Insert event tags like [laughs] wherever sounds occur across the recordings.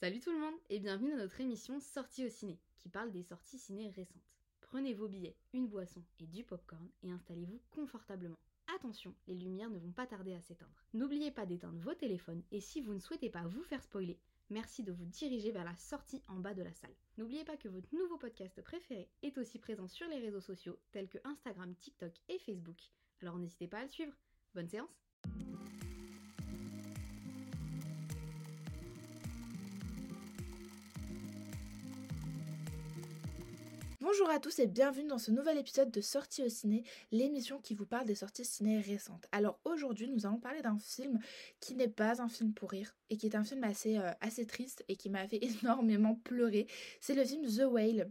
Salut tout le monde et bienvenue dans notre émission Sortie au ciné, qui parle des sorties ciné récentes. Prenez vos billets, une boisson et du popcorn et installez-vous confortablement. Attention, les lumières ne vont pas tarder à s'éteindre. N'oubliez pas d'éteindre vos téléphones et si vous ne souhaitez pas vous faire spoiler, merci de vous diriger vers la sortie en bas de la salle. N'oubliez pas que votre nouveau podcast préféré est aussi présent sur les réseaux sociaux tels que Instagram, TikTok et Facebook. Alors n'hésitez pas à le suivre. Bonne séance Bonjour à tous et bienvenue dans ce nouvel épisode de Sortie au ciné, l'émission qui vous parle des sorties ciné récentes. Alors aujourd'hui nous allons parler d'un film qui n'est pas un film pour rire et qui est un film assez, euh, assez triste et qui m'a fait [laughs] énormément pleurer. C'est le film The Whale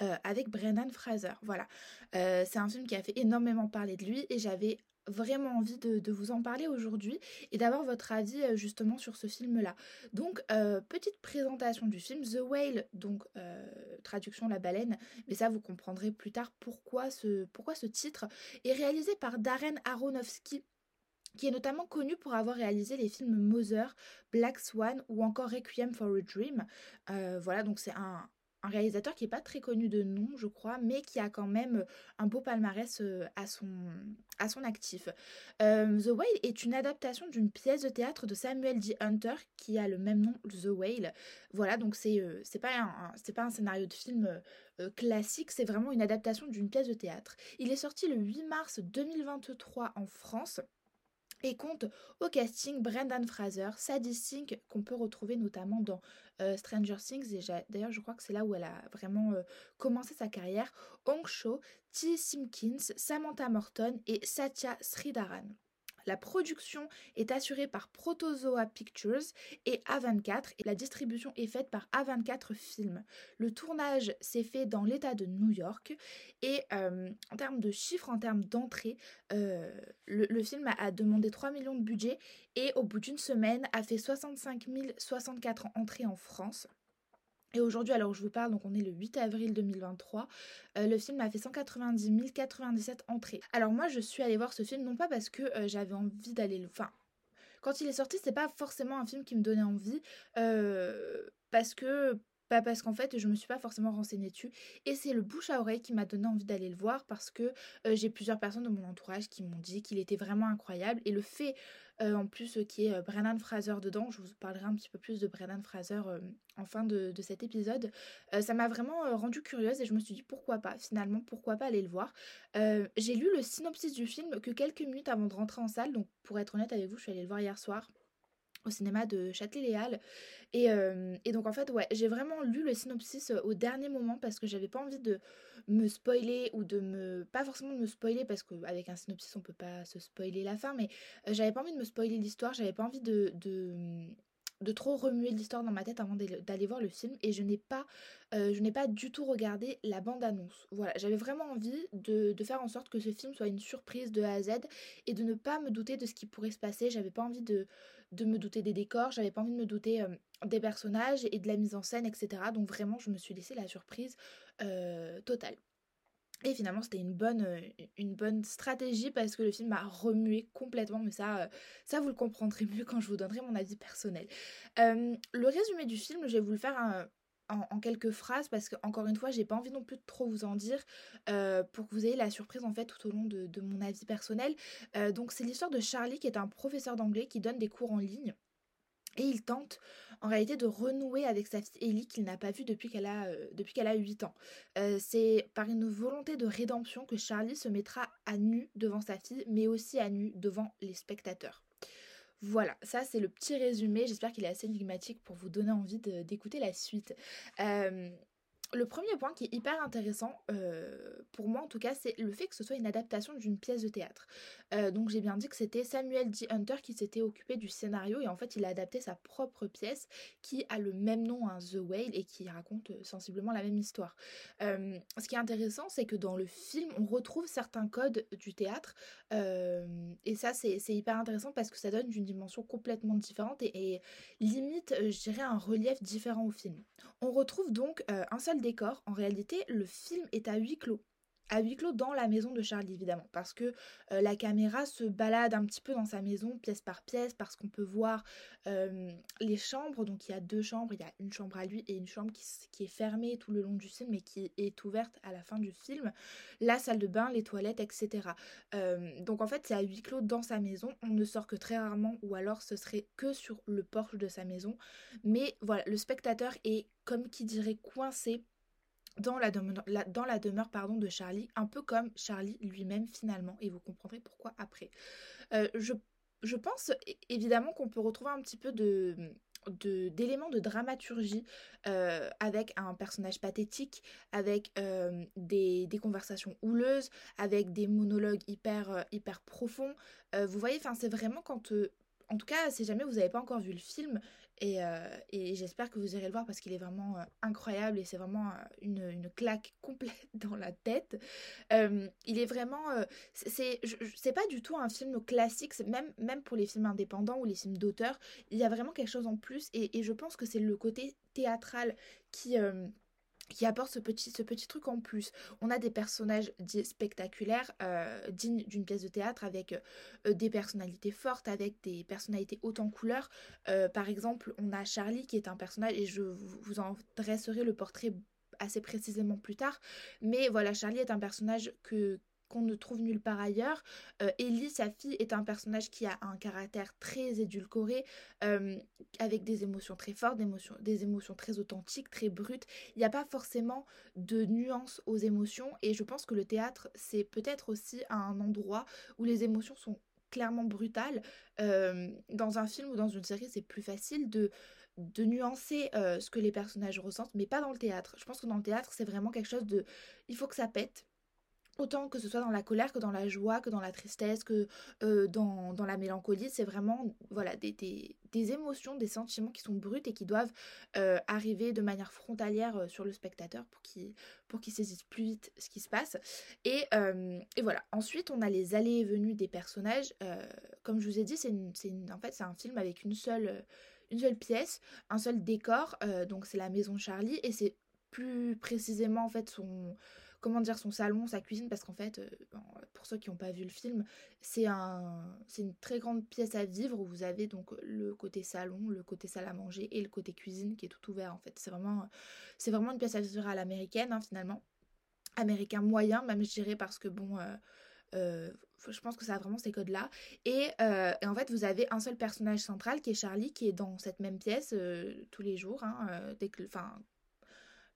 euh, avec Brendan Fraser. Voilà. Euh, c'est un film qui a fait énormément parler de lui et j'avais vraiment envie de, vous en parler aujourd'hui et d'avoir votre avis euh, justement sur ce film-là. Donc, euh, petite présentation du film The Whale, donc euh, traduction la baleine, mais ça vous comprendrez plus tard pourquoi ce, pourquoi ce titre est réalisé par Darren Aronofsky qui est notamment connu pour avoir réalisé les films Mother, Black Swan ou encore Requiem for a Dream. voilà, donc c'est un, un réalisateur qui n'est pas très connu de nom, je crois, mais qui a quand même un beau palmarès euh, à son, actif. Euh, The Whale est une adaptation d'une pièce de théâtre de Samuel D. Hunter qui a le même nom, The Whale. Voilà, donc c'est euh, pas un scénario de film classique, c'est vraiment une adaptation d'une pièce de théâtre. Il est sorti le 8 mars 2023 en France et compte au casting Brendan Fraser, Sadie Sink, qu'on peut retrouver notamment dans euh, Stranger Things, et d'ailleurs je crois que c'est là où elle a vraiment euh, commencé sa carrière, Hong Cho, T. Simpkins, Samantha Morton et Satya Sridharan. La production est assurée par Protozoa Pictures et A24 et la distribution est faite par A24 Films. Le tournage s'est fait dans l'état de New York et euh, en termes de chiffres, en termes d'entrée, euh, le, film a, demandé 3 millions de budget et au bout d'une semaine a fait 65 064 entrées en France. Et aujourd'hui, alors je vous parle, donc on est le 8 avril 2023, euh, le film a fait 190 097 entrées. Alors moi, je suis allée voir ce film non pas parce que euh, j'avais envie d'aller le... Enfin, quand il est sorti, c'est pas forcément un film qui me donnait envie, euh, parce que pas parce qu'en fait je me suis pas forcément renseignée dessus et c'est le bouche à oreille qui m'a donné envie d'aller le voir parce que j'ai plusieurs personnes de mon entourage qui m'ont dit qu'il était vraiment incroyable et le fait euh, en plus euh, qui est euh, Brennan Fraser dedans. Je vous parlerai un petit peu plus de Brennan Fraser en fin de, cet épisode. ça m'a vraiment rendu curieuse et je me suis dit pourquoi pas, finalement, pourquoi pas aller le voir. J'ai lu le synopsis du film que quelques minutes avant de rentrer en salle, donc pour être honnête avec vous, je suis allée le voir hier soir au cinéma de Châtelet-Léal. Et, et, donc en fait, ouais, j'ai vraiment lu le synopsis au dernier moment parce que j'avais pas envie de me spoiler ou de me... Pas forcément de me spoiler parce qu'avec un synopsis on peut pas se spoiler la fin, mais j'avais pas envie de me spoiler l'histoire, j'avais pas envie de, de trop remuer l'histoire dans ma tête avant d'aller voir le film et je n'ai pas euh, pas du tout regardé la bande annonce voilà j'avais vraiment envie de, faire en sorte que ce film soit une surprise de A à Z et de ne pas me douter de ce qui pourrait se passer. J'avais pas envie de, me douter des décors j'avais pas envie de me douter euh, des personnages et de la mise en scène etc donc vraiment je me suis laissé la surprise euh, totale et finalement, c'était une bonne, euh, une bonne stratégie parce que le film m'a remué complètement, mais ça, euh, ça vous le comprendrez mieux quand je vous donnerai mon avis personnel. Euh, le résumé du film, je vais vous le faire en, quelques phrases parce que encore une fois, j'ai pas envie non plus de trop vous en dire pour que vous ayez la surprise en fait tout au long de mon avis personnel. donc, c'est l'histoire de Charlie qui est un professeur d'anglais qui donne des cours en ligne. Et il tente en réalité de renouer avec sa fille Ellie qu'il n'a pas vue depuis qu'elle a, euh, depuis qu'elle a 8 ans. Euh, c'est par une volonté de rédemption que Charlie se mettra à nu devant sa fille, mais aussi à nu devant les spectateurs. Voilà, ça c'est le petit résumé. J'espère qu'il est assez énigmatique pour vous donner envie d'écouter la suite. Euh, le premier point qui est hyper intéressant, euh, pour moi en tout cas, c'est le fait que ce soit une adaptation d'une pièce de théâtre. Euh, donc j'ai bien dit que c'était Samuel D. Hunter qui s'était occupé du scénario et en fait il a adapté sa propre pièce qui a le même nom, un The Whale, et qui raconte euh, sensiblement la même histoire. ce qui est intéressant, c'est que dans le film, on retrouve certains codes du théâtre et ça c'est hyper intéressant parce que ça donne une dimension complètement différente et, et limite, je dirais, un relief différent au film. On retrouve donc un seul décor, en réalité, le film est à huis clos. à huis clos dans la maison de Charlie évidemment parce que euh, la caméra se balade un petit peu dans sa maison pièce par pièce parce qu'on peut voir les chambres. Donc il y a deux chambres il y a une chambre à lui et une chambre qui, est fermée tout le long du film et qui est ouverte à la fin du film. La salle de bain les toilettes etc donc en fait c'est à huis clos dans sa maison. On ne sort que très rarement ou alors ce serait que sur le porche de sa maison. Mais voilà le spectateur est comme qui dirait coincé dans la, demeure, de Charlie, un peu comme Charlie lui-même finalement, et vous comprendrez pourquoi après. Euh, je, pense évidemment qu'on peut retrouver un petit peu de d'éléments de, dramaturgie euh, avec un personnage pathétique, avec euh, des, conversations houleuses, avec des monologues hyper, hyper profonds. vous voyez, c'est vraiment quand... en tout cas, si jamais vous n'avez pas encore vu le film, euh, et, j'espère que vous irez le voir parce qu'il est vraiment euh, incroyable et c'est vraiment euh, une, claque [laughs] complète dans la tête. il est vraiment... c'est c'est pas du tout un film classique, même, même pour les films indépendants ou les films d'auteur, il y a vraiment quelque chose en plus et, et je pense que c'est le côté théâtral qui qui apporte ce petit, truc en plus. On a des personnages spectaculaires, euh, dignes d'une pièce de théâtre, avec euh, des personnalités fortes, avec des personnalités hautes en couleurs. Euh, par exemple, on a Charlie qui est un personnage, et je vous en dresserai le portrait assez précisément plus tard. Mais voilà, Charlie est un personnage que, qu'on ne trouve nulle part ailleurs. Euh, Ellie, sa fille, est un personnage qui a un caractère très édulcoré, euh, avec des émotions très fortes, des émotions, très authentiques, très brutes. Il n'y a pas forcément de nuances aux émotions et je pense que le théâtre, c'est peut-être aussi un endroit où les émotions sont clairement brutales. Euh, dans un film ou dans une série, c'est plus facile de de nuancer ce que les personnages ressentent, mais pas dans le théâtre. Je pense que dans le théâtre, c'est vraiment quelque chose de... Il faut que ça pète, autant que ce soit dans la colère que dans la joie, que dans la tristesse, que euh, dans, la mélancolie, c'est vraiment voilà des, des, émotions, des sentiments qui sont bruts et qui doivent euh, arriver de manière frontalière euh, sur le spectateur pour qu'il pour qu'il saisisse plus vite ce qui se passe. Et, et, voilà, ensuite on a les allées et venues des personnages. comme je vous ai dit, c'est en fait c'est un film avec une seule, une seule pièce, un seul décor, donc c'est la maison Charlie et c'est plus précisément en fait son comment dire, son salon, sa cuisine, parce qu'en fait, euh, pour ceux qui n'ont pas vu le film, c'est un, c'est une très grande pièce à vivre où vous avez donc le côté salon, le côté salle à manger et le côté cuisine qui est tout ouvert en fait. C'est vraiment, c'est vraiment une pièce à vivre à l'américaine hein, finalement, américain moyen même je dirais parce que bon. Euh, euh, je pense que ça a vraiment ces codes-là. Et, en fait, vous avez un seul personnage central qui est Charlie, qui est dans cette même pièce tous les jours. Hein, dès que,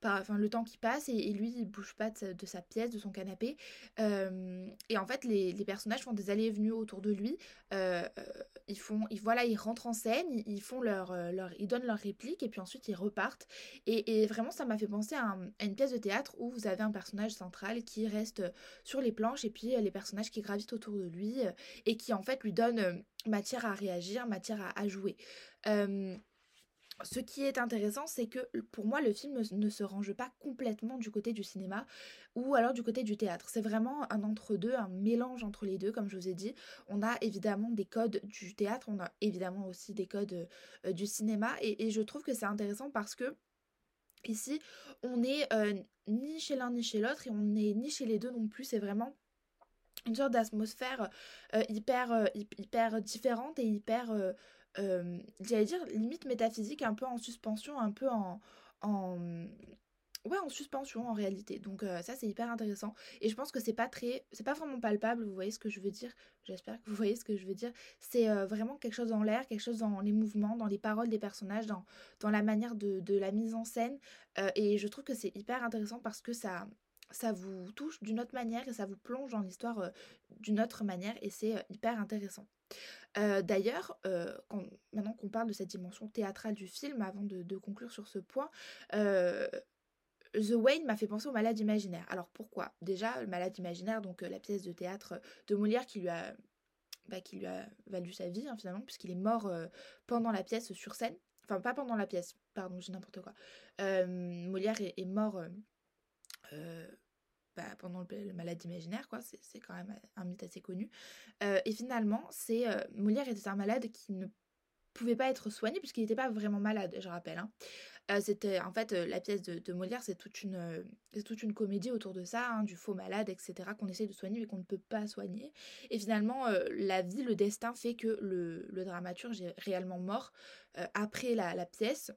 enfin le temps qui passe et, lui il bouge pas de sa, pièce, de son canapé. Euh, et en fait les, personnages font des allées et venues autour de lui. Euh, euh, ils font, ils, voilà, ils rentrent en scène, ils, font leur, leur, ils donnent leur réplique et puis ensuite ils repartent. Et, vraiment ça m'a fait penser à, une pièce de théâtre où vous avez un personnage central qui reste sur les planches et puis les personnages qui gravitent autour de lui et qui en fait lui donnent matière à réagir, matière à, à jouer. Ce qui est intéressant, c'est que pour moi, le film ne se range pas complètement du côté du cinéma ou alors du côté du théâtre. C'est vraiment un entre-deux, un mélange entre les deux, comme je vous ai dit. On a évidemment des codes du théâtre, on a évidemment aussi des codes euh, du cinéma, et, je trouve que c'est intéressant parce que ici, on n'est euh, ni chez l'un ni chez l'autre, et on n'est ni chez les deux non plus. C'est vraiment une sorte d'atmosphère euh, hyper, hyper différente et hyper euh, j'allais dire, limite métaphysique, un peu en suspension, un peu en... en ouais, en suspension en réalité. Donc euh, ça, c'est hyper intéressant. Et je pense que c'est pas très... C'est pas vraiment palpable, vous voyez ce que je veux dire J'espère que vous voyez ce que je veux dire. C'est euh, vraiment quelque chose en l'air, quelque chose dans les mouvements, dans les paroles des personnages, dans, dans la manière de, de la mise en scène. et je trouve que c'est hyper intéressant parce que ça, ça vous touche d'une autre manière et ça vous plonge dans l'histoire d'une autre manière et c'est hyper intéressant. D'ailleurs, maintenant qu'on parle de cette dimension théâtrale du film, avant de, conclure sur ce point, The Wayne m'a fait penser au malade imaginaire. Alors pourquoi? Déjà, le malade imaginaire, donc la pièce de théâtre de Molière qui lui a, bah, qui lui a valu sa vie hein, finalement, puisqu'il est mort pendant la pièce sur scène. Enfin, pas pendant la pièce, pardon, j'ai n'importe quoi. Molière est mort bah, pendant le, malade imaginaire, quoi. C'est quand même un mythe assez connu. Euh, et finalement, c'est euh, Molière était un malade qui ne pouvait pas être soigné puisqu'il n'était pas vraiment malade, je rappelle. Hein. c'était en fait la pièce de, Molière, c'est toute une comédie autour de ça, hein, du faux malade, etc. qu'on essaye de soigner mais qu'on ne peut pas soigner. Et finalement, la vie, le destin fait que le dramaturge est réellement mort après la pièce.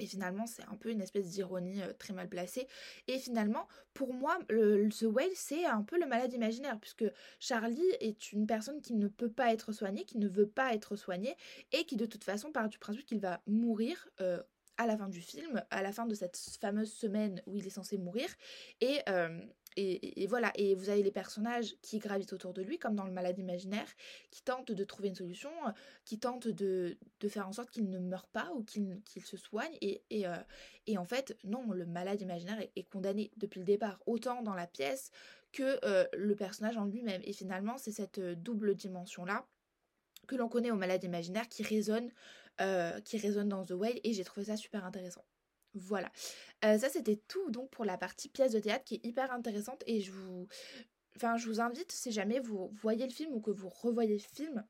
Et finalement, c'est un peu une espèce d'ironie euh, très mal placée. Et finalement, pour moi, le, The Whale, c'est un peu le malade imaginaire, puisque Charlie est une personne qui ne peut pas être soignée, qui ne veut pas être soignée, et qui de toute façon part du principe qu'il va mourir euh, à la fin du film, à la fin de cette fameuse semaine où il est censé mourir. Et, euh, et, voilà, et vous avez les personnages qui gravitent autour de lui, comme dans le malade imaginaire, qui tentent de trouver une solution, qui tentent de, faire en sorte qu'il ne meure pas ou qu'il se soigne. Et, euh, et, en fait, non, le malade imaginaire est, condamné depuis le départ, autant dans la pièce que euh, le personnage en lui-même. Et finalement, c'est cette euh, double dimension-là que l'on connaît au malade imaginaire qui résonne, qui résonne dans The Whale, et j'ai trouvé ça super intéressant. Voilà. Euh, ça, c'était tout donc pour la partie pièce de théâtre qui est hyper intéressante et je vous... Invite, si jamais vous voyez le film ou que vous revoyez le film,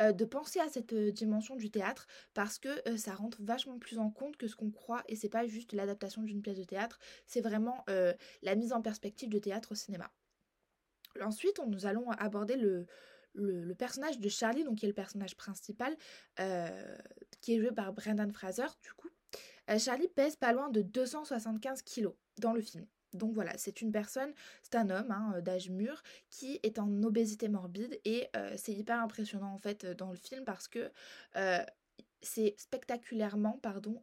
euh, de penser à cette euh, dimension du théâtre parce que ça rentre vachement plus en compte que ce qu'on croit et c'est pas juste l'adaptation d'une pièce de théâtre, c'est vraiment la mise en perspective de théâtre au cinéma. Ensuite, nous allons aborder le, le, personnage de Charlie, donc qui est le personnage principal, qui est joué par Brendan Fraser, du coup, Charlie pèse pas loin de 275 kilos dans le film. Donc voilà, c'est une personne, c'est un homme hein, euh, d'âge mûr qui est en obésité morbide et euh, c'est hyper impressionnant en fait dans le film parce que c'est spectaculairement, pardon,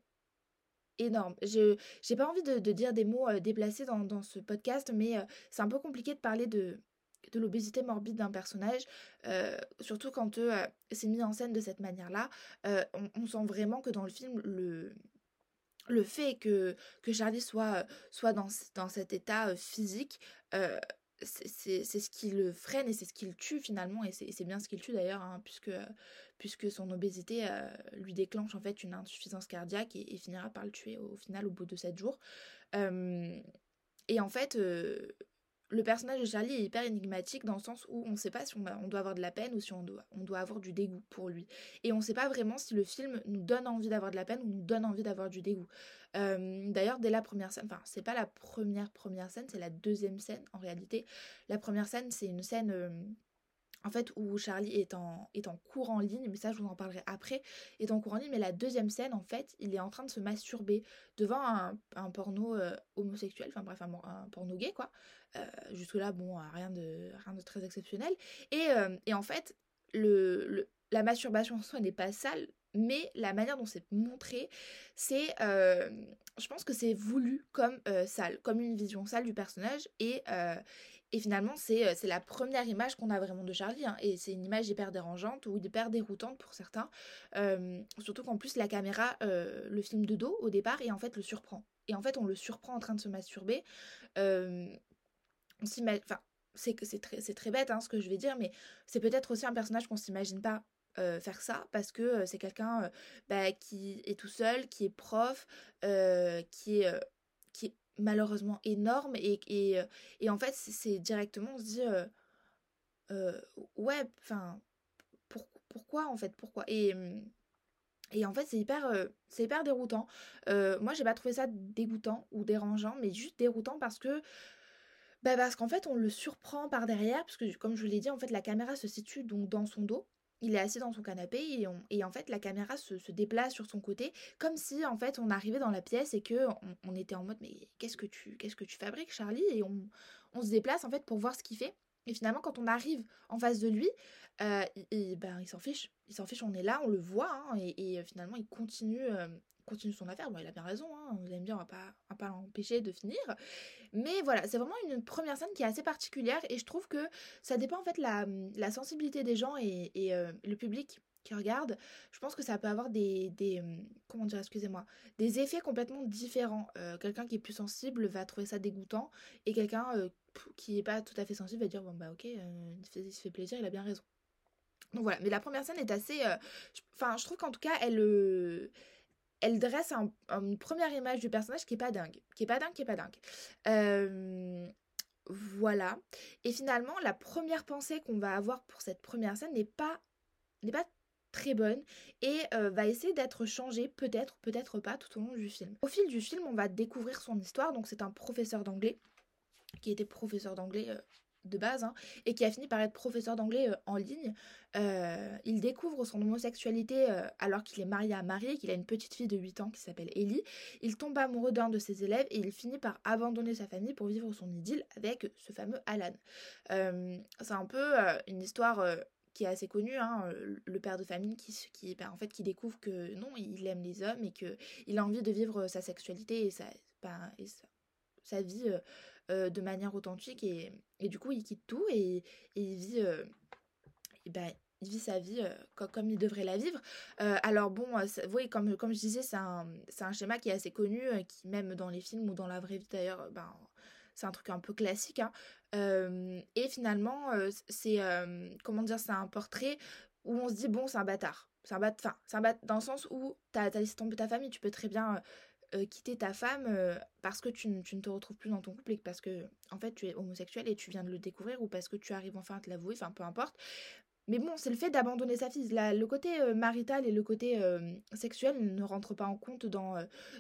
énorme. J'ai pas envie de, dire des mots déplacés dans, ce podcast, mais c'est un peu compliqué de parler de l'obésité morbide d'un personnage, surtout quand c'est mis en scène de cette manière-là. on, sent vraiment que dans le film, le, le fait que, que Charlie soit, soit dans, dans cet état physique, c'est ce qui le freine et c'est ce qui le tue finalement, et c'est bien ce qui le tue d'ailleurs, hein, puisque, puisque son obésité lui déclenche en fait une insuffisance cardiaque et, finira par le tuer au final au bout de 7 jours. et en fait, le personnage de Charlie est hyper énigmatique dans le sens où on ne sait pas si on, doit avoir de la peine ou si on doit, avoir du dégoût pour lui. Et on ne sait pas vraiment si le film nous donne envie d'avoir de la peine ou nous donne envie d'avoir du dégoût. Euh, d'ailleurs, dès la première scène, enfin, c'est pas la première première scène, c'est la deuxième scène en réalité. La première scène, c'est une scène. Euh, en fait, où Charlie est en, est en cours en ligne, mais ça je vous en parlerai après, est en cours en ligne, mais la deuxième scène, en fait, il est en train de se masturber devant un, porno euh, homosexuel, enfin bref, un, porno gay, quoi. Euh, jusque-là, bon, rien de, rien de très exceptionnel. Et, euh, en fait, la masturbation en soi n'est pas sale, mais la manière dont c'est montré, c'est, je pense que c'est voulu comme sale, comme une vision sale du personnage, et, et finalement, c'est la première image qu'on a vraiment de Charlie. Hein, et c'est une image hyper dérangeante ou hyper déroutante pour certains. surtout qu'en plus, la caméra le film de dos au départ et en fait le surprend. Et en fait, on le surprend en train de se masturber. on s'imagine. Enfin, c'est très, très bête hein, ce que je vais dire, mais c'est peut-être aussi un personnage qu'on s'imagine pas faire ça parce que c'est quelqu'un bah, qui est tout seul, qui est prof, qui est malheureusement énorme et, et, euh, et en fait c'est directement on se dit euh, euh, ouais enfin pour, pourquoi en fait pourquoi? Et mmh, et en fait c'est hyper c'est hyper déroutant. Moi j'ai pas trouvé ça dégoûtant ou dérangeant mais juste déroutant parce que bah parce qu'en fait on le surprend par derrière parce que comme je vous l'ai dit en fait la caméra se situe donc dans son dos il est assis dans son canapé et, en fait la caméra se, déplace sur son côté comme si en fait on arrivait dans la pièce et que on, était en mode mais qu'est-ce que tu qu'est-ce que tu fabriques Charlie? Et on, se déplace en fait pour voir ce qu'il fait. Et finalement quand on arrive en face de lui euh, ben, il s'en fiche. Il s'en fiche on est là on le voit hein, et, finalement il continue euh, continue son affaire. Bon, il a bien raison, vous allez me dire, on va pas, va pas l'empêcher de finir. Mais voilà, c'est vraiment une première scène qui est assez particulière et je trouve que ça dépend en fait la, la sensibilité des gens et, euh, le public qui regarde. Je pense que ça peut avoir des, des comment dire, excusez-moi, des effets complètement différents. Euh, quelqu'un qui est plus sensible va trouver ça dégoûtant et quelqu'un euh, qui est pas tout à fait sensible va dire bon bah ok, il se fait plaisir, il a bien raison. Donc voilà, mais la première scène est assez, enfin je trouve qu'en tout cas elle elle dresse une première image du personnage qui est pas dingue. Qui est pas dingue, qui est pas dingue. Euh, voilà. Et finalement, la première pensée qu'on va avoir pour cette première scène n'est pas, n'est pas très bonne et va essayer d'être changée, peut-être, peut-être pas, tout au long du film. Au fil du film, on va découvrir son histoire. Donc c'est un professeur d'anglais qui était professeur d'anglais de base, hein, et qui a fini par être professeur d'anglais euh, en ligne. Euh, il découvre son homosexualité euh, alors qu'il est marié à Marie qu'il a une petite fille de 8 ans qui s'appelle Ellie. Il tombe amoureux d'un de ses élèves et il finit par abandonner sa famille pour vivre son idylle avec ce fameux Alan. c'est un peu une histoire qui est assez connue, hein, le père de famille qui, ben, en fait, qui découvre que non, il aime les hommes et qu'il a envie de vivre sa sexualité et sa, ben, et sa vie euh, de manière authentique et, du coup il quitte tout et, il vit et ben, il vit sa vie comme, il devrait la vivre. alors bon, oui, comme, comme je disais, c'est un, un, schéma qui est assez connu, qui même dans les films ou dans la vraie vie d'ailleurs, ben, c'est un truc un peu classique. Hein. et finalement, c'est comment dire, c'est un portrait où on se dit bon, c'est un bâtard. C'est un bâtard, enfin, c'est un bâtard dans le sens où t'as as laissé tomber ta famille, tu peux très bien euh, quitter ta femme euh, parce que tu, ne te retrouves plus dans ton couple et parce que en fait tu es homosexuel et tu viens de le découvrir ou parce que tu arrives enfin à te l'avouer, enfin peu importe. Mais bon, c'est le fait d'abandonner sa fille. le côté euh, marital et le côté sexuel ne rentrent pas en compte dans,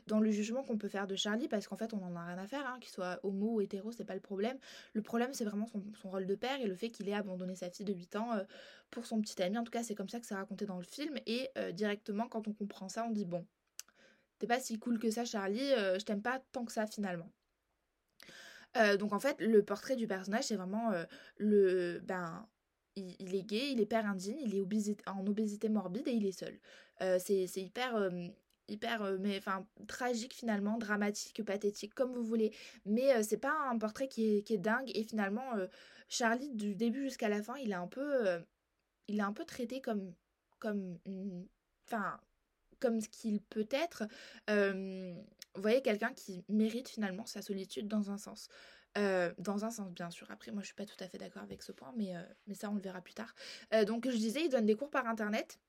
le jugement qu'on peut faire de Charlie parce qu'en fait on en a rien à faire, hein, qu'il soit homo ou hétéro, c'est pas le problème. Le problème c'est vraiment son, son, rôle de père et le fait qu'il ait abandonné sa fille de 8 ans pour son petit ami. En tout cas, c'est comme ça que c'est raconté dans le film et directement quand on comprend ça, on dit bon, t'es pas si cool que ça Charlie, euh, je t'aime pas tant que ça finalement. Euh, donc en fait, le portrait du personnage, c'est vraiment euh, le... Ben, il, est gay, il est père indigne, il est en obésité morbide et il est seul. c'est hyper... hyper mais enfin tragique finalement dramatique pathétique comme vous voulez mais c'est pas un portrait qui est, qui est dingue et finalement Charlie du début jusqu'à la fin il est un peu il est un peu traité comme comme enfin comme ce qu'il peut être, vous voyez, quelqu'un qui mérite finalement sa solitude dans un sens. dans un sens, bien sûr. Après, moi, je suis pas tout à fait d'accord avec ce point, mais, mais ça, on le verra plus tard. donc, je disais, il donne des cours par Internet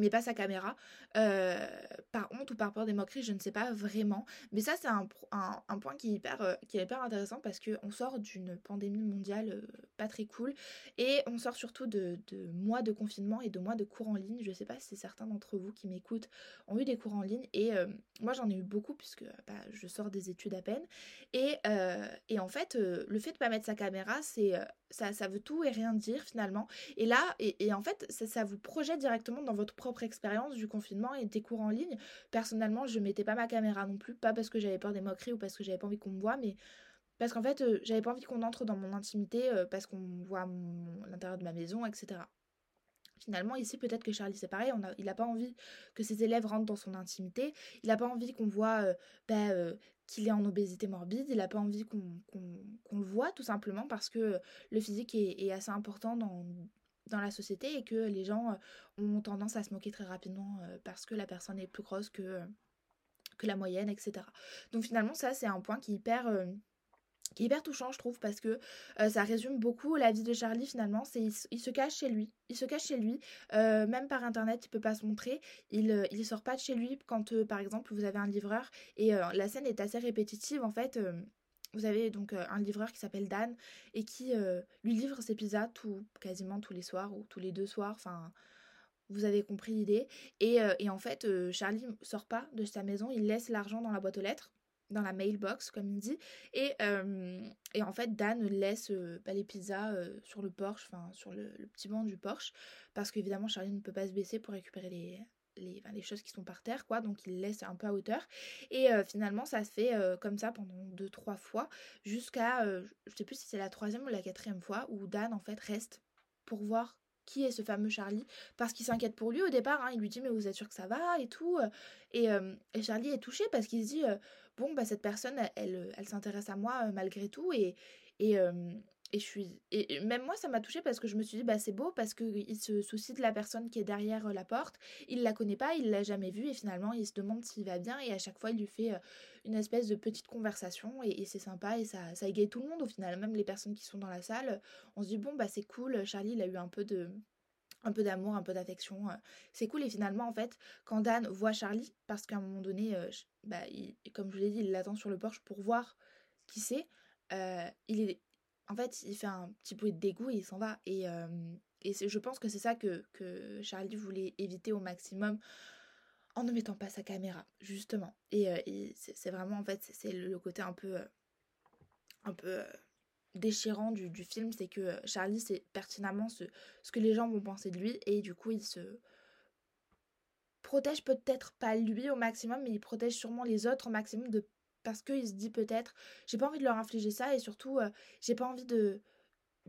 met pas sa caméra, euh, par honte ou par peur des moqueries, je ne sais pas vraiment. Mais ça, c'est un, un, point qui est, hyper, euh, qui est hyper intéressant parce qu'on sort d'une pandémie mondiale euh, pas très cool et on sort surtout de, de, mois de confinement et de mois de cours en ligne. Je sais pas si certains d'entre vous qui m'écoutent ont eu des cours en ligne et moi j'en ai eu beaucoup puisque bah, je sors des études à peine. Et, et en fait, le fait de pas mettre sa caméra, c'est ça, veut tout et rien dire finalement. Et là, et, en fait, ça, ça vous projette directement dans votre propre expérience du confinement et des cours en ligne. Personnellement, je mettais pas ma caméra non plus, pas parce que j'avais peur des moqueries ou parce que j'avais pas envie qu'on me voit, mais parce qu'en fait, euh, j'avais pas envie qu'on entre dans mon intimité euh, parce qu'on voit l'intérieur de ma maison, etc. Finalement, ici, peut-être que Charlie, c'est pareil, on a, il n'a pas envie que ses élèves rentrent dans son intimité, il n'a pas envie qu'on voit euh, bah, qu'il est en obésité morbide, il n'a pas envie qu'on le voit, tout simplement parce que le physique est assez important dans, la société et que les gens euh, ont tendance à se moquer très rapidement euh, parce que la personne est plus grosse que, euh, que la moyenne, etc. Donc finalement ça c'est un point qui est hyper, qui est hyper touchant je trouve parce que ça résume beaucoup la vie de Charlie finalement. C'est il, se cache chez lui, il se cache chez lui, même par internet il peut pas se montrer, il, il sort pas de chez lui quand par exemple vous avez un livreur. Et la scène est assez répétitive en fait. Vous avez donc euh, un livreur qui s'appelle Dan et qui euh, lui livre ses pizzas tout, quasiment tous les soirs ou tous les deux soirs. Enfin, vous avez compris l'idée. Et, euh, en fait, Charlie sort pas de sa maison, il laisse l'argent dans la boîte aux lettres, dans la mailbox, comme il dit. Et, en fait, Dan laisse bah, les pizzas sur le enfin sur le, petit banc du porche, parce qu'évidemment, Charlie ne peut pas se baisser pour récupérer les, choses qui sont par terre, quoi. Donc il laisse un peu à hauteur. Et euh, finalement, ça se fait euh, comme ça pendant deux, trois fois, jusqu'à, euh, je sais plus si c'est la troisième ou la quatrième fois, où Dan, en fait, reste pour voir qui est ce fameux Charlie, parce qu'il s'inquiète pour lui au départ. Hein. il lui dit, mais vous êtes sûr que ça va et tout. Et, et Charlie est touché parce qu'il se dit, bon, bah, cette personne, elle, elle, s'intéresse à moi malgré tout. Et, et, et je suis et même moi ça m'a touchée parce que je me suis dit bah c'est beau parce que il se soucie de la personne qui est derrière la porte il la connaît pas il l'a jamais vue et finalement il se demande s'il va bien et à chaque fois il lui fait une espèce de petite conversation et, c'est sympa et ça ça égaye tout le monde au final même les personnes qui sont dans la salle on se dit bon bah c'est cool Charlie il a eu un peu de un peu d'amour, un peu d'affection, c'est cool. Et finalement, en fait, quand Dan voit Charlie, parce qu'à un moment donné, bah, comme je vous l'ai dit, il l'attend sur le porche pour voir qui c'est, il est en fait, il fait un petit bruit de dégoût et il s'en va. Et, et je pense que c'est ça que, Charlie voulait éviter au maximum en ne mettant pas sa caméra, justement. Et, c'est vraiment, en fait, c'est le côté un peu, un peu déchirant du, du film, c'est que Charlie sait pertinemment ce, ce que les gens vont penser de lui, et du coup, il se protège peut-être pas lui au maximum, mais il protège sûrement les autres au maximum de parce qu'il se dit peut-être j'ai pas envie de leur infliger ça et surtout j'ai pas envie de,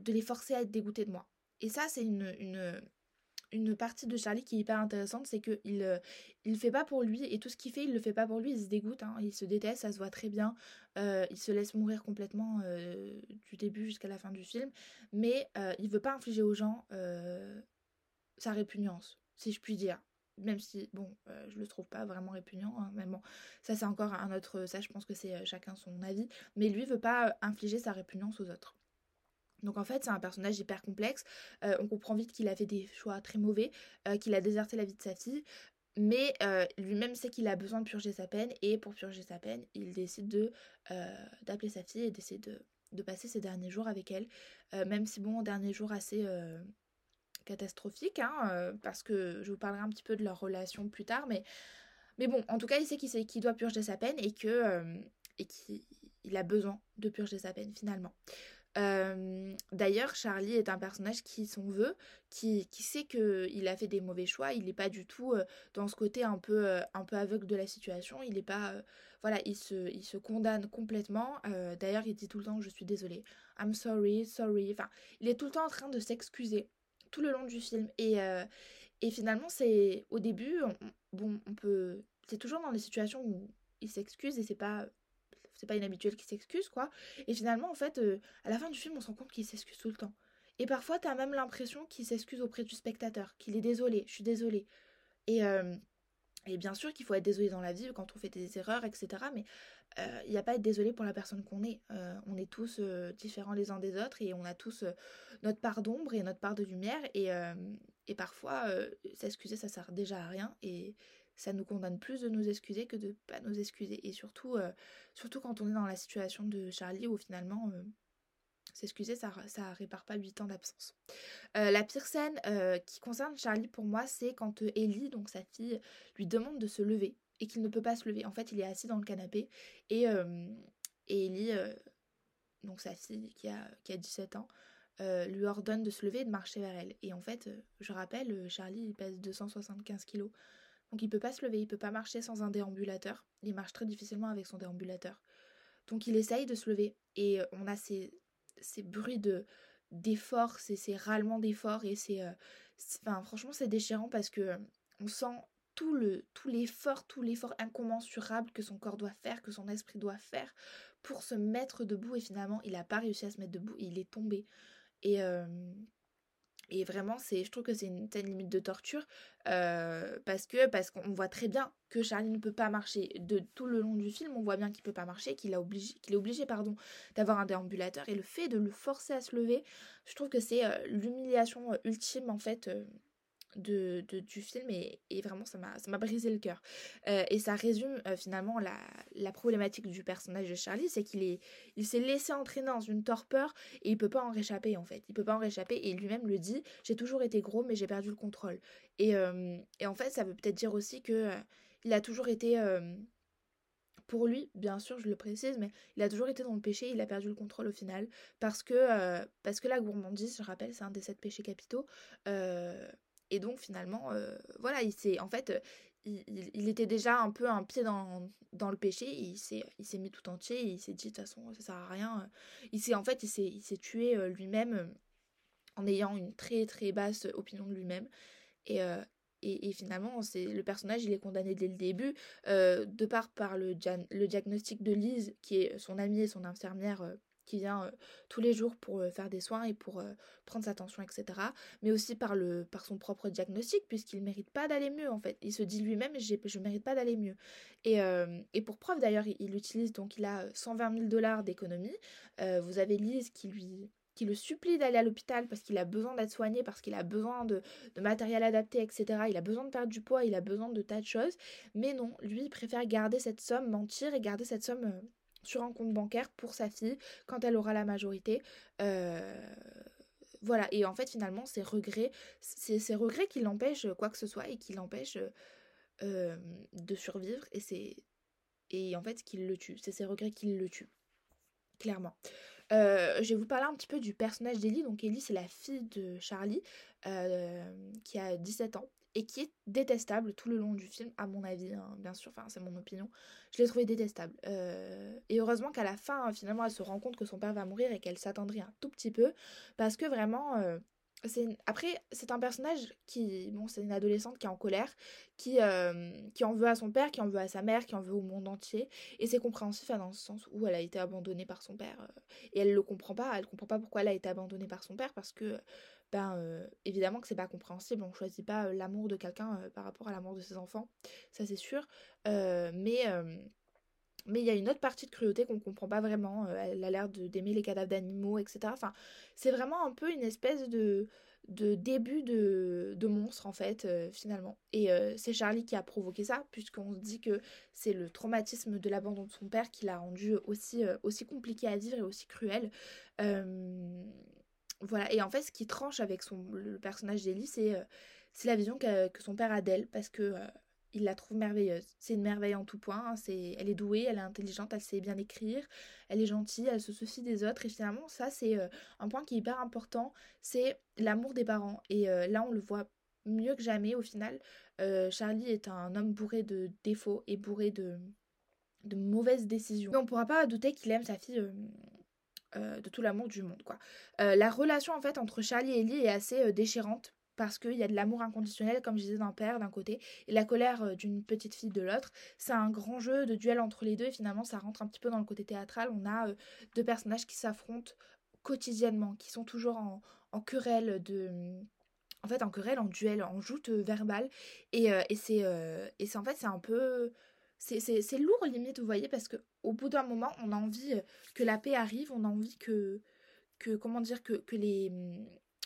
les forcer à être dégoûtés de moi. Et ça c'est une, partie de Charlie qui est hyper intéressante, c'est qu'il il il fait pas pour lui et tout ce qu'il fait, il le fait pas pour lui, il se dégoûte, hein, il se déteste, ça se voit très bien, il se laisse mourir complètement du début jusqu'à la fin du film, mais il veut pas infliger aux gens sa répugnance, si je puis dire même si bon je le trouve pas vraiment répugnant hein, mais bon ça c'est encore un autre ça je pense que c'est chacun son avis mais lui veut pas infliger sa répugnance aux autres. Donc en fait c'est un personnage hyper complexe on comprend vite qu'il a fait des choix très mauvais qu'il a déserté la vie de sa fille mais lui-même sait qu'il a besoin de purger sa peine et pour purger sa peine il décide de d'appeler sa fille et d'essayer de, de, passer ses derniers jours avec elle même si bon dernier jour assez catastrophique, hein, euh, parce que je vous parlerai un petit peu de leur relation plus tard, mais, mais bon, en tout cas, il sait qu'il doit purger sa peine et que euh, et qu'il a besoin de purger sa peine finalement. Euh, d'ailleurs, Charlie est un personnage qui s'en veut, qui, qui sait qu'il a fait des mauvais choix. Il n'est pas du tout dans ce côté un peu, un peu aveugle de la situation. Il n'est pas, voilà, il se, il se condamne complètement. D'ailleurs, il dit tout le temps je suis désolé, I'm sorry, sorry. Enfin, il est tout le temps en train de s'excuser tout le long du film. Et, euh, et finalement, c'est au début, on, bon, on peut. C'est toujours dans des situations où il s'excuse et c'est pas. C'est pas inhabituel qu'il s'excuse, quoi. Et finalement, en fait, euh, à la fin du film, on se rend compte qu'il s'excuse tout le temps. Et parfois, t'as même l'impression qu'il s'excuse auprès du spectateur, qu'il est désolé, je suis désolé. Et, euh, et bien sûr qu'il faut être désolé dans la vie quand on fait des erreurs, etc. Mais il n'y a pas à être désolé pour la personne qu'on est. on est tous différents les uns des autres et on a tous notre part d'ombre et notre part de lumière. Et, et parfois, s'excuser, ça sert déjà à rien. Et ça nous condamne plus de nous excuser que de pas nous excuser. Et surtout, surtout quand on est dans la situation de Charlie où finalement s'excuser, ça, ça répare pas 8 ans d'absence. la pire scène qui concerne Charlie pour moi, c'est quand Ellie, donc sa fille, lui demande de se lever et qu'il ne peut pas se lever. En fait, il est assis dans le canapé et, et Ellie, donc sa fille qui a, qui a 17 ans, lui ordonne de se lever et de marcher vers elle. Et en fait, je rappelle, Charlie, il pèse 275 kilos. Donc il peut pas se lever, il peut pas marcher sans un déambulateur. Il marche très difficilement avec son déambulateur. Donc il essaye de se lever et on a ces, ces bruits de d'efforts, ces, ces râlements d'efforts et c'est enfin franchement c'est déchirant parce que on sent tout le tout l'effort, tout l'effort incommensurable que son corps doit faire, que son esprit doit faire pour se mettre debout et finalement il n'a pas réussi à se mettre debout, il est tombé. Et, et vraiment, c'est, je trouve que c'est une telle limite de torture parce que parce qu'on voit très bien que Charlie ne peut pas marcher. De tout le long du film, on voit bien qu'il peut pas marcher, qu'il a obligé, qu'il est obligé pardon d'avoir un déambulateur et le fait de le forcer à se lever, je trouve que c'est l'humiliation ultime en fait de, du film et, vraiment ça m'a brisé le cœur. Euh, et ça résume euh, finalement la, la, problématique du personnage de Charlie, c'est qu'il est, il s'est laissé entraîner dans une torpeur et il peut pas en réchapper en fait. Il peut pas en réchapper et lui-même le dit, j'ai toujours été gros mais j'ai perdu le contrôle. Et, euh, et, en fait ça veut peut-être dire aussi que il a toujours été... pour lui, bien sûr, je le précise, mais il a toujours été dans le péché, il a perdu le contrôle au final, parce que, parce que la gourmandise, je rappelle, c'est un des sept péchés capitaux, et donc finalement, euh, voilà, il s'est, en fait, il, était déjà un peu un pied dans, dans le péché, il s'est, il s'est mis tout entier, il s'est dit, de toute façon, ça sert à rien. Il s'est, en fait, il s'est, il s'est tué euh, lui-même euh, en ayant une très très basse opinion de lui-même. Et, et, et, finalement, c'est le personnage, il est condamné dès le début, de part par le, le diagnostic de Lise, qui est son amie et son infirmière qui vient tous les jours pour faire des soins et pour prendre sa tension, etc. Mais aussi par, le, par son propre diagnostic, puisqu'il ne mérite pas d'aller mieux, en fait. Il se dit lui-même, je ne mérite pas d'aller mieux. Et, pour preuve, d'ailleurs, il, utilise, donc il a 120 000 dollars d'économie. vous avez Lise qui lui qui le supplie d'aller à l'hôpital parce qu'il a besoin d'être soigné, parce qu'il a besoin de, de, matériel adapté, etc. Il a besoin de perdre du poids, il a besoin de tas de choses. Mais non, lui, il préfère garder cette somme, mentir et garder cette somme sur un compte bancaire pour sa fille quand elle aura la majorité. Euh, voilà, et en fait finalement regrets, c'est ces regrets qui l'empêchent quoi que ce soit et qui l'empêchent de survivre et c'est et en fait qui le tue, c'est ces regrets qui le tuent, clairement. je vais vous parler un petit peu du personnage d'Ellie. Donc Ellie c'est la fille de Charlie qui a 17 ans et qui est détestable tout le long du film, à mon avis, hein, bien sûr, enfin c'est mon opinion. Je l'ai trouvé détestable. Euh, et heureusement qu'à la fin, finalement, elle se rend compte que son père va mourir et qu'elle s'attendrit un tout petit peu, parce que vraiment, euh, après, c'est un personnage qui, bon, c'est une adolescente qui est en colère, qui, euh, qui en veut à son père, qui en veut à sa mère, qui en veut au monde entier, et c'est compréhensif hein, dans ce sens où elle a été abandonnée par son père, et elle le comprend pas, elle comprend pas pourquoi elle a été abandonnée par son père, parce que ben évidemment que c'est pas compréhensible, on choisit pas l'amour de quelqu'un par rapport à l'amour de ses enfants, ça c'est sûr, mais mais il y a une autre partie de cruauté qu'on comprend pas vraiment, elle a l'air d'aimer les cadavres d'animaux, etc. Enfin, c'est vraiment un peu une espèce de, de début de, de monstre en fait, finalement. Et c'est Charlie qui a provoqué ça, puisqu'on se dit que c'est le traumatisme de l'abandon de son père qui l'a rendu aussi, aussi compliqué à vivre et aussi cruel. Voilà, et en fait, ce qui tranche avec son, le personnage d'Ellie, c'est euh, la vision que, son père a d'elle, parce que euh, il la trouve merveilleuse. C'est une merveille en tout point, hein, elle est douée, elle est intelligente, elle sait bien écrire, elle est gentille, elle se soucie des autres, et finalement, ça, c'est euh, un point qui est hyper important, c'est l'amour des parents. Et là, on le voit mieux que jamais, au final. Charlie est un homme bourré de défauts et bourré de, mauvaises décisions. Mais on pourra pas douter qu'il aime sa fille euh, de tout l'amour du monde quoi. Euh, la relation en fait entre Charlie et Ellie est assez euh, déchirante parce qu'il y a de l'amour inconditionnel comme je disais d'un père d'un côté et la colère d'une petite fille de l'autre. C'est un grand jeu de duel entre les deux et finalement ça rentre un petit peu dans le côté théâtral. On a deux personnages qui s'affrontent quotidiennement, qui sont toujours en, querelle de en fait en querelle, en duel, en joute verbale et, et c'est en fait c'est un peu c'est lourd limite, vous voyez, parce que au bout d'un moment, on a envie euh, que la paix arrive, on a envie que, que comment dire, que, que les...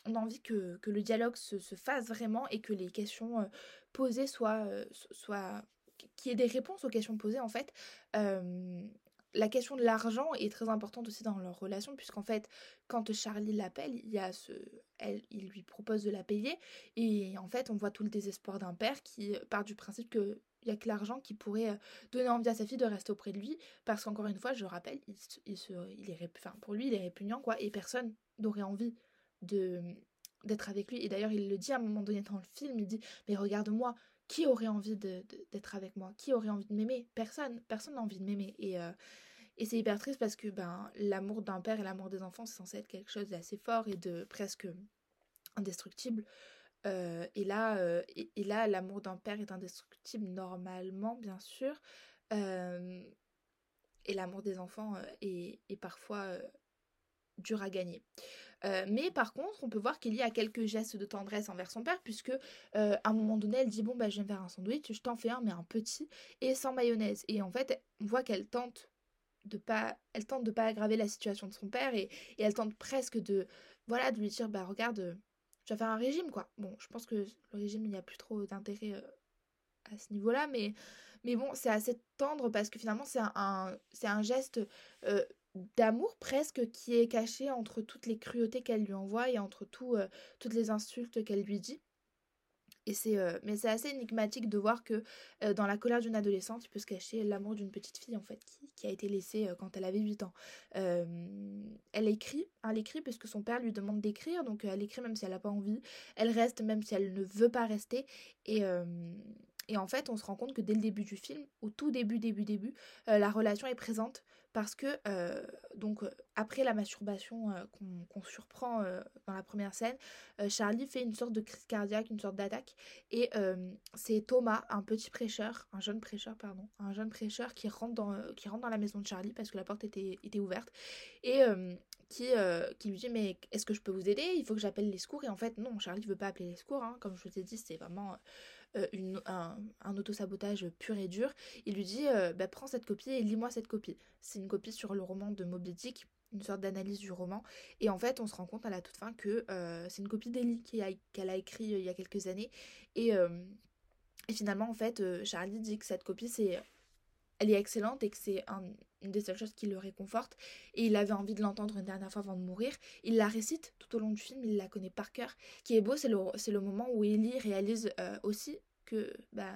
On a envie que, que le dialogue se, se, fasse vraiment et que les questions euh, posées soient, euh, soient qu'il y ait des réponses aux questions posées en fait. la question de l'argent est très importante aussi dans leur relation puisqu'en fait quand Charlie l'appelle il a ce elle il lui propose de la payer et en fait on voit tout le désespoir d'un père qui part du principe que il n'y a que l'argent qui pourrait euh, donner envie à sa fille de rester auprès de lui, parce qu'encore une fois, je rappelle, il, se, il est, enfin, pour lui, il est répugnant, quoi, et personne n'aurait envie de d'être avec lui. Et d'ailleurs, il le dit à un moment donné dans le film, il dit, mais regarde-moi, qui aurait envie d'être avec moi? Qui aurait envie de m'aimer? Personne, personne n'a envie de m'aimer. Et, euh, et c'est hyper triste parce que ben, l'amour d'un père et l'amour des enfants, c'est censé être quelque chose d'assez fort et de presque indestructible. Euh, et là, euh, et, là l'amour d'un père est indestructible normalement, bien sûr. Euh, et l'amour des enfants est, parfois dur à gagner. mais par contre, on peut voir qu'il y a quelques gestes de tendresse envers son père, puisque à un moment donné, elle dit Bon, bah, je vais me faire un sandwich, je t'en fais un, mais un petit, et sans mayonnaise. Et en fait, on voit qu'elle tente de pas elle tente de pas aggraver la situation de son père et, et elle tente presque de voilà de lui dire bah regarde je vais faire un régime, quoi. Bon, je pense que le régime, il n'y a plus trop d'intérêt euh, à ce niveau-là, mais, bon, c'est assez tendre parce que finalement, c'est un, un geste euh, d'amour presque qui est caché entre toutes les cruautés qu'elle lui envoie et entre euh, toutes les insultes qu'elle lui dit. Et c'est, euh, mais c'est assez énigmatique de voir que euh, dans la colère d'une adolescente, il peut se cacher l'amour d'une petite fille en fait qui, a été laissée euh, quand elle avait 8 ans. elle écrit, elle écrit parce son père lui demande d'écrire, donc elle écrit même si elle n'a pas envie. Elle reste même si elle ne veut pas rester. Et, et en fait, on se rend compte que dès le début du film, au tout début, début, début, la relation est présente parce que euh, donc euh, après la masturbation euh, qu'on surprend dans la première scène, Charlie fait une sorte de crise cardiaque, une sorte d'attaque. Et c'est Thomas, un petit prêcheur, un jeune prêcheur pardon, un jeune prêcheur qui rentre dans la maison de Charlie parce que la porte était, ouverte. Et qui, qui lui dit mais est-ce que je peux vous aider? Il faut que j'appelle les secours. Et en fait non Charlie ne veut pas appeler les secours hein. comme je vous ai dit c'est vraiment une, un, un autosabotage pur et dur. Il lui dit euh, bah, Prends cette copie et lis-moi cette copie. C'est une copie sur le roman de Moby Dick, une sorte d'analyse du roman. Et en fait, on se rend compte à la toute fin que euh, c'est une copie d'Ellie qu'elle a, écrit il y a quelques années. Et, finalement, en fait, Charlie dit que cette copie, c'est elle est excellente et que c'est un, une des seules choses qui le réconforte. Et il avait envie de l'entendre une dernière fois avant de mourir. Il la récite tout au long du film, il la connaît par cœur. Ce qui est beau, c'est le, le moment où Ellie réalise euh, aussi que bah,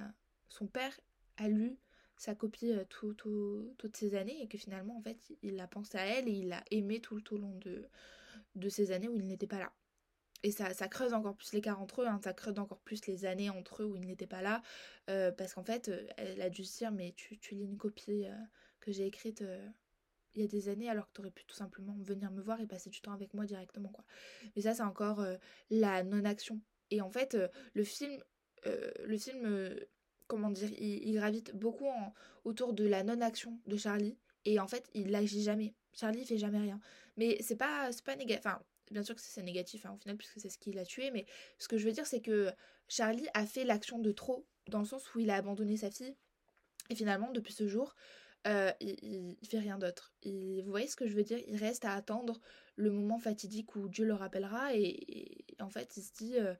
son père a lu sa copie euh, toutes ces années et que finalement, en fait, il a pensé à elle et il l'a aimé tout, au long de, de ces années où il n'était pas là. Et ça, ça creuse encore plus l'écart entre eux, hein. ça creuse encore plus les années entre eux où il n'était pas là. Euh, parce qu'en fait, elle a dû se dire, mais tu, tu lis une copie que j'ai écrite euh, il y a des années alors que tu aurais pu tout simplement venir me voir et passer du temps avec moi directement quoi. Mais ça c'est encore euh, la non-action. Et en fait euh, le film le film comment dire il, gravite beaucoup autour de la non-action de Charlie et en fait il n'agit jamais. Charlie fait jamais rien. Mais c'est pas pas négatif enfin bien sûr que c'est négatif hein, au final puisque c'est ce qui l'a tué mais ce que je veux dire c'est que Charlie a fait l'action de trop dans le sens où il a abandonné sa fille et finalement depuis ce jour euh, il, fait rien d'autre. Vous voyez ce que je veux dire? Il reste à attendre le moment fatidique où Dieu le rappellera et, en fait il se dit euh,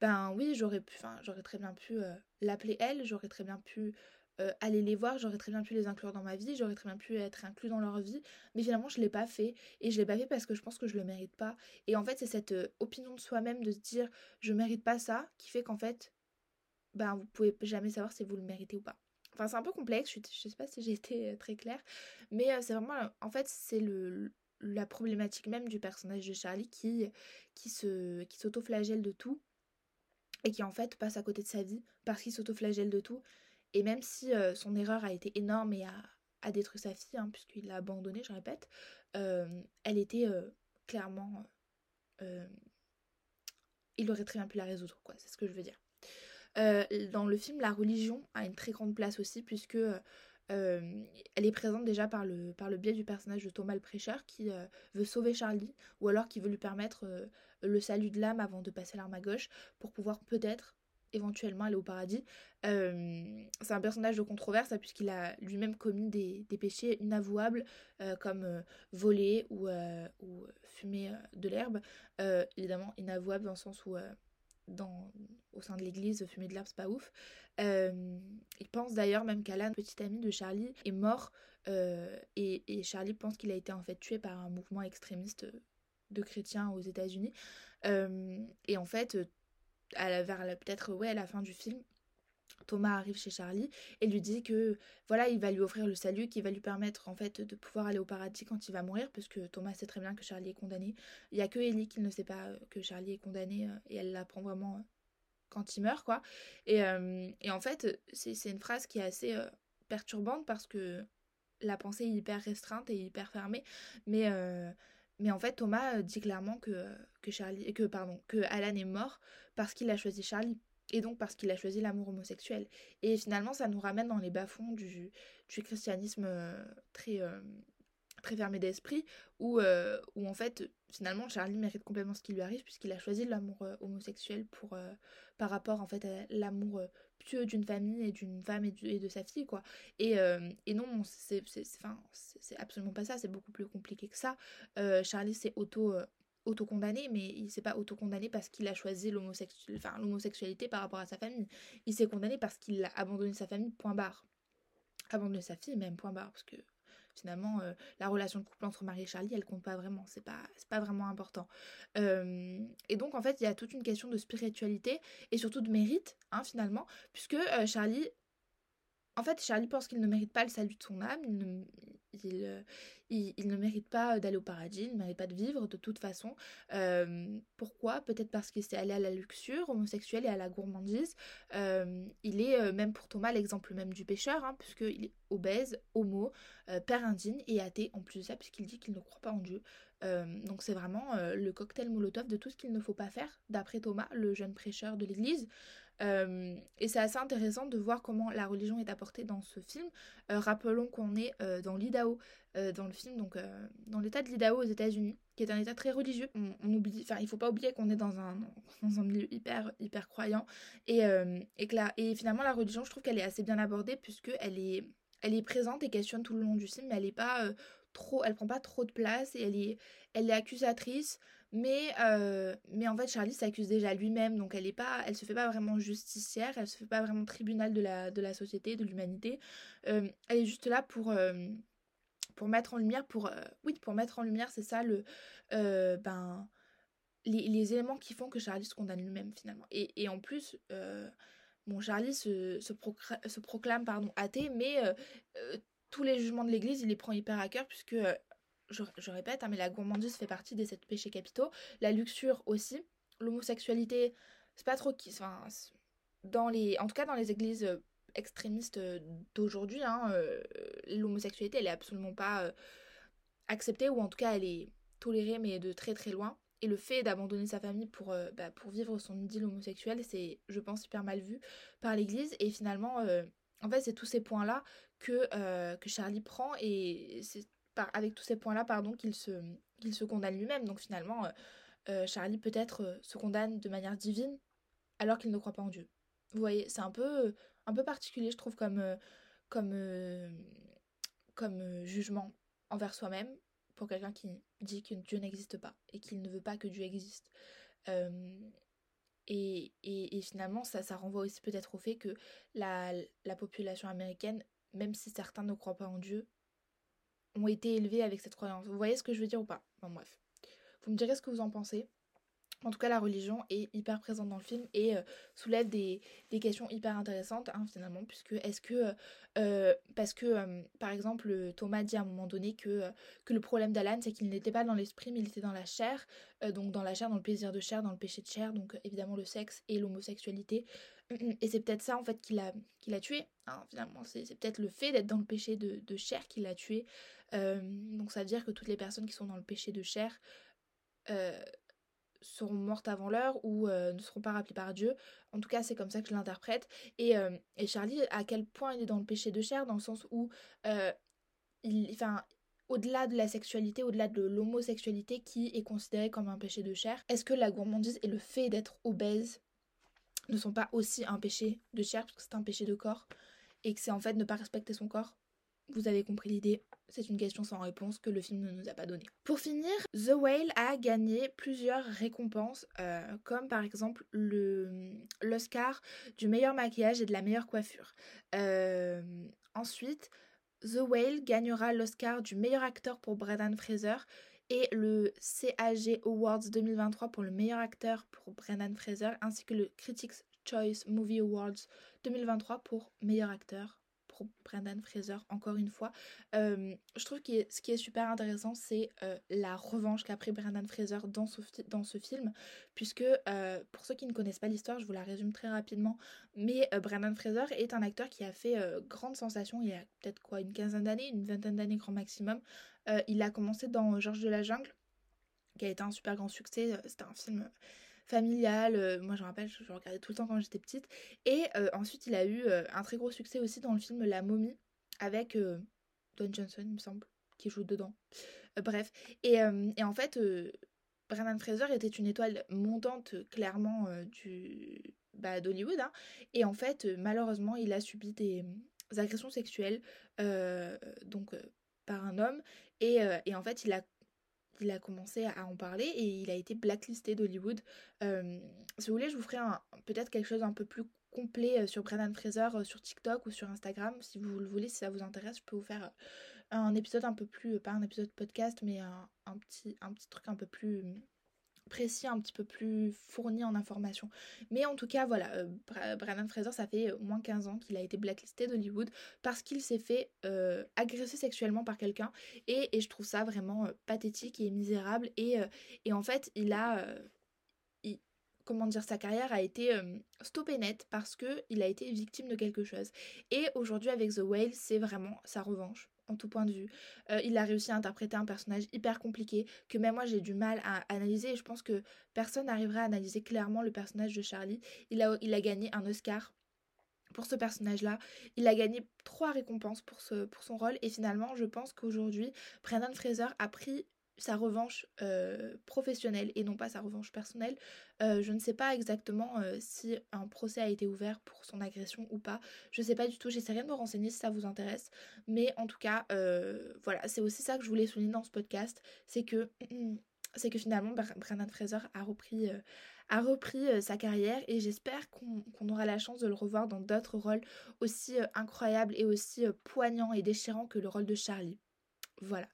ben oui j'aurais pu, j'aurais très bien pu euh, l'appeler elle, j'aurais très bien pu aller les voir, j'aurais très bien pu les inclure dans ma vie, j'aurais très bien pu être inclus dans leur vie, mais finalement je l'ai pas fait et je l'ai pas fait parce que je pense que je le mérite pas. Et en fait c'est cette opinion de soi-même de se dire je mérite pas ça qui fait qu'en fait ben vous pouvez jamais savoir si vous le méritez ou pas. Enfin, c'est un peu complexe, je, je sais pas si j'ai été euh, très claire, mais euh, c'est vraiment, en fait, c'est la problématique même du personnage de Charlie qui, qui, se, qui s'auto-flagelle de tout et qui en fait passe à côté de sa vie parce qu'il s'auto-flagelle de tout. Et même si euh, son erreur a été énorme et a, détruit sa fille, hein, puisqu'il l'a abandonnée, je répète, elle était clairement... il aurait très bien pu la résoudre, quoi, c'est ce que je veux dire. Euh, dans le film, la religion a une très grande place aussi, puisque euh, elle est présente déjà par le, biais du personnage de Thomas le prêcheur qui euh, veut sauver Charlie, ou alors qui veut lui permettre le salut de l'âme avant de passer l'arme à gauche, pour pouvoir peut-être éventuellement aller au paradis. c'est un personnage de controverse hein, puisqu'il a lui-même commis des, péchés inavouables comme voler ou, ou fumer de l'herbe. évidemment inavouable dans le sens où au sein de l'église, fumer de l'herbe, c'est pas ouf. Euh, il pense d'ailleurs même qu'Alan, petit ami de Charlie, est mort euh, et, Charlie pense qu'il a été en fait tué par un mouvement extrémiste de chrétiens aux États-Unis. Euh, et en fait, vers peut-être à la fin du film, Thomas arrive chez Charlie et lui dit que voilà, il va lui offrir le salut qui va lui permettre en fait de pouvoir aller au paradis quand il va mourir parce que Thomas sait très bien que Charlie est condamné. Il y a que Ellie qui ne sait pas euh, que Charlie est condamné euh, et elle l'apprend vraiment euh, quand il meurt quoi. Et, et en fait, c'est une phrase qui est assez perturbante parce que la pensée est hyper restreinte et hyper fermée mais mais en fait, Thomas dit clairement que, que Charlie, que pardon, que Alan est mort parce qu'il a choisi Charlie et donc parce qu'il a choisi l'amour homosexuel. Et finalement, ça nous ramène dans les bas-fonds du, christianisme euh, très, euh, très fermé d'esprit, où, euh, où en fait, finalement, Charlie mérite complètement ce qui lui arrive, puisqu'il a choisi l'amour homosexuel par rapport en fait à l'amour pieux d'une famille et d'une femme et, et, de sa fille, quoi. Et, et non, c'est absolument pas ça, c'est beaucoup plus compliqué que ça. Charlie s'est auto autocondamné, mais il s'est pas autocondamné parce qu'il a choisi l'homosexualité par rapport à sa famille. Il s'est condamné parce qu'il a abandonné sa famille, point barre. Abandonné sa fille, même, point barre, parce que finalement, euh, la relation de couple entre Marie et Charlie, elle compte pas vraiment, c'est pas, pas vraiment important. Euh, et donc, en fait, il y a toute une question de spiritualité et surtout de mérite, hein, finalement, puisque euh, Charlie en fait, Charlie pense qu'il ne mérite pas le salut de son âme, il ne, euh, mérite pas d'aller au paradis, il ne mérite pas de vivre de toute façon. Euh, pourquoi? Peut-être parce qu'il s'est allé à la luxure homosexuelle et à la gourmandise. Euh, il est, même pour Thomas, l'exemple même du pécheur, hein, puisqu'il est obèse, homo, père indigne et athée en plus de ça, puisqu'il dit qu'il ne croit pas en Dieu. donc c'est vraiment le cocktail molotov de tout ce qu'il ne faut pas faire, d'après Thomas, le jeune prêcheur de l'église. Euh, et c'est assez intéressant de voir comment la religion est apportée dans ce film. Euh, rappelons qu'on est euh, dans l'Idaho, dans le film, donc dans l'état de l'Idaho aux États-Unis, qui est un état très religieux. On, oublie, enfin, il faut pas oublier qu'on est dans un, dans un milieu hyper, hyper croyant. Et, et, que et finalement, la religion, je trouve qu'elle est assez bien abordée, puisqu'elle est, elle est présente et questionne tout le long du film, mais elle est pas trop, elle prend pas trop de place et elle est, elle est accusatrice. Mais, euh, mais en fait, Charlie s'accuse déjà lui-même, donc elle est pas, elle se fait pas vraiment justicière, elle se fait pas vraiment tribunal de la, de la société, de l'humanité. Euh, elle est juste là pour, euh, pour mettre en lumière, pour, oui, pour mettre en lumière, c'est ça, le, ben, les, éléments qui font que Charlie se condamne lui-même finalement. Et, en plus, bon, Charlie se, se, proclame pardon, athée, mais tous les jugements de l'Église, il les prend hyper à cœur, puisque, je, répète, hein, mais la gourmandise fait partie des sept péchés capitaux, la luxure aussi, l'homosexualité, c'est pas trop qui. Enfin, dans les, en tout cas, dans les églises extrémistes d'aujourd'hui, hein, l'homosexualité, elle est absolument pas acceptée, ou en tout cas, elle est tolérée, mais de très très loin. Et le fait d'abandonner sa famille pour, bah, pour vivre son idylle homosexuelle, c'est, je pense, hyper mal vu par l'Église. Et finalement, en fait, c'est tous ces points-là que, que Charlie prend et c'est avec tous ces points-là pardon qu'il se, qu'il se condamne lui-même. Donc finalement, Charlie peut-être se condamne de manière divine alors qu'il ne croit pas en Dieu. Vous voyez, c'est un peu, un peu particulier, je trouve, comme, comme, comme jugement envers soi-même pour quelqu'un qui dit que Dieu n'existe pas et qu'il ne veut pas que Dieu existe. et, et, finalement, ça, ça renvoie aussi peut-être au fait que la, la population américaine, même si certains ne croient pas en Dieu, ont été élevés avec cette croyance. Vous voyez ce que je veux dire ou pas? Bon bref. Vous me direz ce que vous en pensez. En tout cas, la religion est hyper présente dans le film et euh, soulève des, questions hyper intéressantes, hein, finalement, puisque est-ce que, euh, euh, parce que, par exemple, Thomas dit à un moment donné que, que le problème d'Alan, c'est qu'il n'était pas dans l'esprit, mais il était dans la chair, donc dans la chair, dans le plaisir de chair, dans le péché de chair, donc évidemment le sexe et l'homosexualité. Et c'est peut-être ça, en fait, qui l'a, tué, hein, finalement. C'est, peut-être le fait d'être dans le péché de, chair qui l'a tué. donc ça veut dire que toutes les personnes qui sont dans le péché de chair seront mortes avant l'heure ou euh, ne seront pas rappelées par Dieu. En tout cas, c'est comme ça que je l'interprète. Et, euh, Charlie, à quel point il est dans le péché de chair, dans le sens où, euh, enfin, au-delà de la sexualité, au-delà de l'homosexualité qui est considérée comme un péché de chair, est-ce que la gourmandise et le fait d'être obèse ne sont pas aussi un péché de chair, parce que c'est un péché de corps, et que c'est en fait ne pas respecter son corps vous avez compris l'idée, c'est une question sans réponse que le film ne nous a pas donnée. Pour finir, The Whale a gagné plusieurs récompenses, euh, comme par exemple l'Oscar du meilleur maquillage et de la meilleure coiffure. Euh, ensuite, The Whale gagnera l'Oscar du meilleur acteur pour Brendan Fraser et le CAG Awards 2023 pour le meilleur acteur pour Brendan Fraser, ainsi que le Critics' Choice Movie Awards 2023 pour meilleur acteur Brendan Fraser, encore une fois. je trouve que ce qui est super intéressant, c'est la revanche qu'a pris Brendan Fraser dans ce, dans ce film, puisque pour ceux qui ne connaissent pas l'histoire, je vous la résume très rapidement, mais Brendan Fraser est un acteur qui a fait grande sensation il y a peut-être quoi, une quinzaine d'années, une vingtaine d'années grand maximum. Il a commencé dans Georges de la Jungle, qui a été un super grand succès. C'était un film familial. Euh, moi, je me rappelle, je, regardais tout le temps quand j'étais petite. Et euh, ensuite, il a eu euh, un très gros succès aussi dans le film La momie avec Don Johnson, il me semble, qui joue dedans. bref. Et, en fait, Brendan Fraser était une étoile montante, clairement, du bah, d'Hollywood. Hein. Et en fait, malheureusement, il a subi des, agressions sexuelles donc par un homme. Et, et en fait, il a il a commencé à en parler et il a été blacklisté d'Hollywood. Euh, si vous voulez, je vous ferai peut-être quelque chose un peu plus complet euh, sur Brendan Fraser euh, sur TikTok ou sur Instagram. Si vous le voulez, si ça vous intéresse, je peux vous faire un épisode un peu plus, pas un épisode podcast, mais un, petit, un petit truc un peu plus précis, un petit peu plus fourni en informations. Mais en tout cas, voilà, euh, Brandon Fraser, ça fait euh, moins 15 ans qu'il a été blacklisté d'Hollywood parce qu'il s'est fait euh, agresser sexuellement par quelqu'un. Et, je trouve ça vraiment pathétique et misérable. Et, et en fait, il a... comment dire, sa carrière a été stoppée net parce qu'il a été victime de quelque chose. Et aujourd'hui, avec The Whale, c'est vraiment sa revanche en tout point de vue. Euh, il a réussi à interpréter un personnage hyper compliqué que même moi j'ai du mal à analyser et je pense que personne n'arriverait à analyser clairement le personnage de Charlie. Il a, gagné un Oscar pour ce personnage-là. Il a gagné trois récompenses pour, pour son rôle et finalement je pense qu'aujourd'hui Brendan Fraser a pris sa revanche euh, professionnelle et non pas sa revanche personnelle. Euh, je ne sais pas exactement euh, si un procès a été ouvert pour son agression ou pas. Je ne sais pas du tout, j'essaierai de me renseigner si ça vous intéresse. Mais en tout cas, voilà, c'est aussi ça que je voulais souligner dans ce podcast, c'est que, [clears throat] c'est que finalement Brandon Fraser a repris a repris sa carrière et j'espère qu'on aura la chance de le revoir dans d'autres rôles aussi incroyables et aussi poignants et déchirants que le rôle de Charlie. Voilà.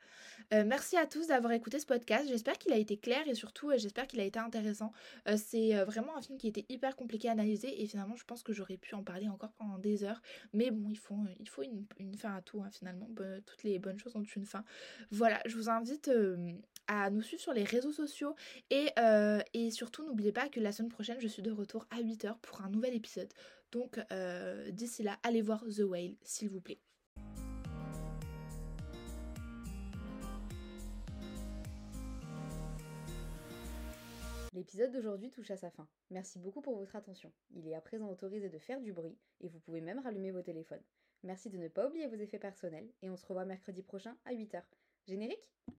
Euh, merci à tous d'avoir écouté ce podcast. J'espère qu'il a été clair et surtout euh, j'espère qu'il a été intéressant. Euh, c'est vraiment un film qui était hyper compliqué à analyser et finalement je pense que j'aurais pu en parler encore pendant des heures. Mais bon, il faut, une, fin à tout hein, finalement. toutes les bonnes choses ont une fin. Voilà, je vous invite à nous suivre sur les réseaux sociaux et, et surtout n'oubliez pas que la semaine prochaine je suis de retour à 8h pour un nouvel épisode. Donc d'ici là, allez voir The Whale s'il vous plaît. L'épisode d'aujourd'hui touche à sa fin. Merci beaucoup pour votre attention. Il est à présent autorisé de faire du bruit et vous pouvez même rallumer vos téléphones. Merci de ne pas oublier vos effets personnels et on se revoit mercredi prochain à 8h. Générique?